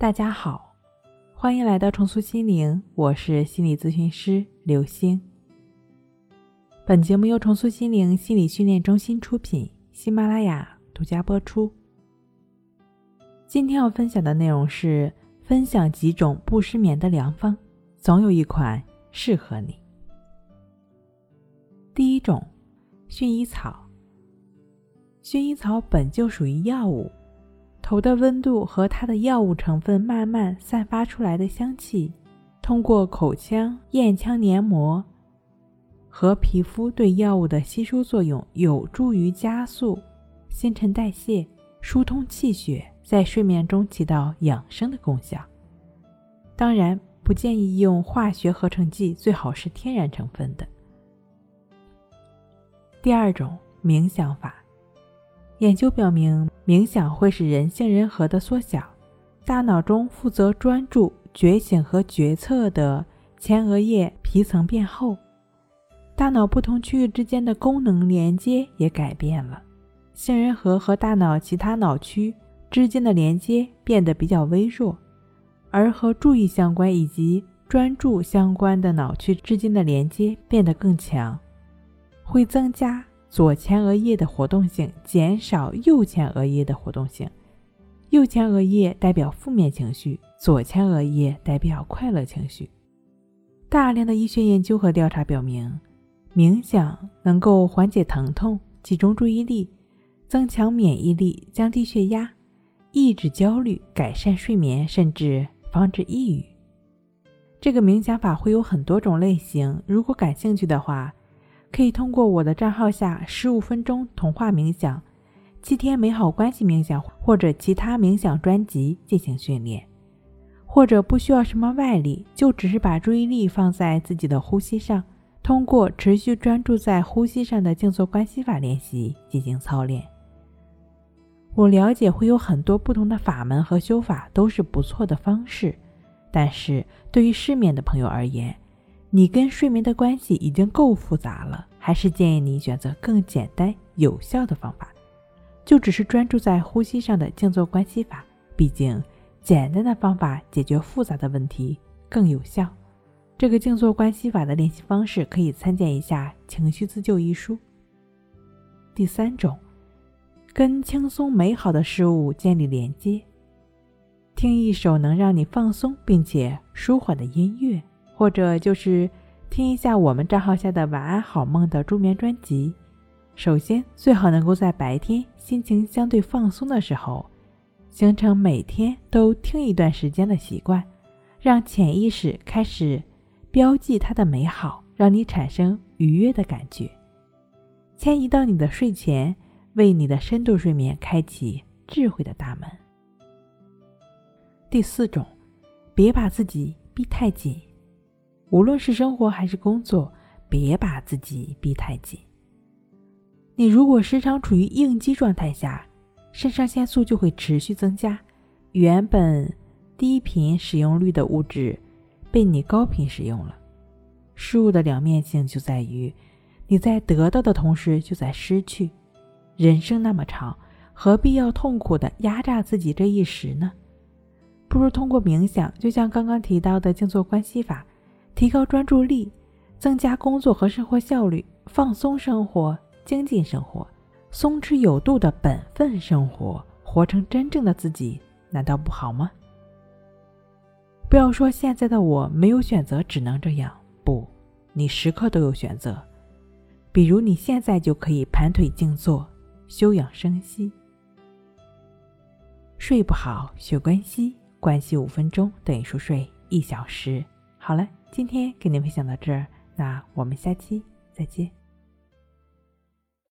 大家好，欢迎来到重塑心灵，我是心理咨询师刘星。本节目由重塑心灵心理训练中心出品，喜马拉雅独家播出。今天要分享的内容是分享几种不失眠的良方，总有一款适合你。第一种，薰衣草。薰衣草本就属于药物。头的温度和它的药物成分慢慢散发出来的香气，通过口腔、咽腔黏膜和皮肤对药物的吸收作用，有助于加速新陈代谢、疏通气血，在睡眠中起到养生的功效。当然，不建议用化学合成剂，最好是天然成分的。第二种冥想法。研究表明，冥想会使人杏仁核的缩小，大脑中负责专注、觉醒和决策的前额叶皮层变厚，大脑不同区域之间的功能连接也改变了。杏仁核和大脑其他脑区之间的连接变得比较微弱，而和注意相关以及专注相关的脑区之间的连接变得更强，会增加。左前额叶的活动性减少，右前额叶的活动性。右前额叶代表负面情绪，左前额叶代表快乐情绪。大量的医学研究和调查表明，冥想能够缓解疼痛、集中注意力、增强免疫力、降低血压、抑制焦虑、改善睡眠，甚至防止抑郁。这个冥想法会有很多种类型，如果感兴趣的话。可以通过我的账号下十五分钟童话冥想、七天美好关系冥想或者其他冥想专辑进行训练，或者不需要什么外力，就只是把注意力放在自己的呼吸上，通过持续专注在呼吸上的静坐关系法练习进行操练。我了解会有很多不同的法门和修法都是不错的方式，但是对于失眠的朋友而言。你跟睡眠的关系已经够复杂了，还是建议你选择更简单有效的方法，就只是专注在呼吸上的静坐关系法。毕竟，简单的方法解决复杂的问题更有效。这个静坐关系法的练习方式可以参见一下《情绪自救》一书。第三种，跟轻松美好的事物建立连接，听一首能让你放松并且舒缓的音乐。或者就是听一下我们账号下的晚安好梦的助眠专辑。首先，最好能够在白天心情相对放松的时候，形成每天都听一段时间的习惯，让潜意识开始标记它的美好，让你产生愉悦的感觉，迁移到你的睡前，为你的深度睡眠开启智慧的大门。第四种，别把自己逼太紧。无论是生活还是工作，别把自己逼太紧。你如果时常处于应激状态下，肾上腺素就会持续增加，原本低频使用率的物质被你高频使用了。事物的两面性就在于，你在得到的同时就在失去。人生那么长，何必要痛苦的压榨自己这一时呢？不如通过冥想，就像刚刚提到的静坐观息法。提高专注力，增加工作和生活效率，放松生活，精进生活，松弛有度的本分生活，活成真正的自己，难道不好吗？不要说现在的我没有选择，只能这样。不，你时刻都有选择。比如你现在就可以盘腿静坐，休养生息。睡不好学关系，关系五分钟等于熟睡一小时。好了。今天跟您分享到这儿，那我们下期再见。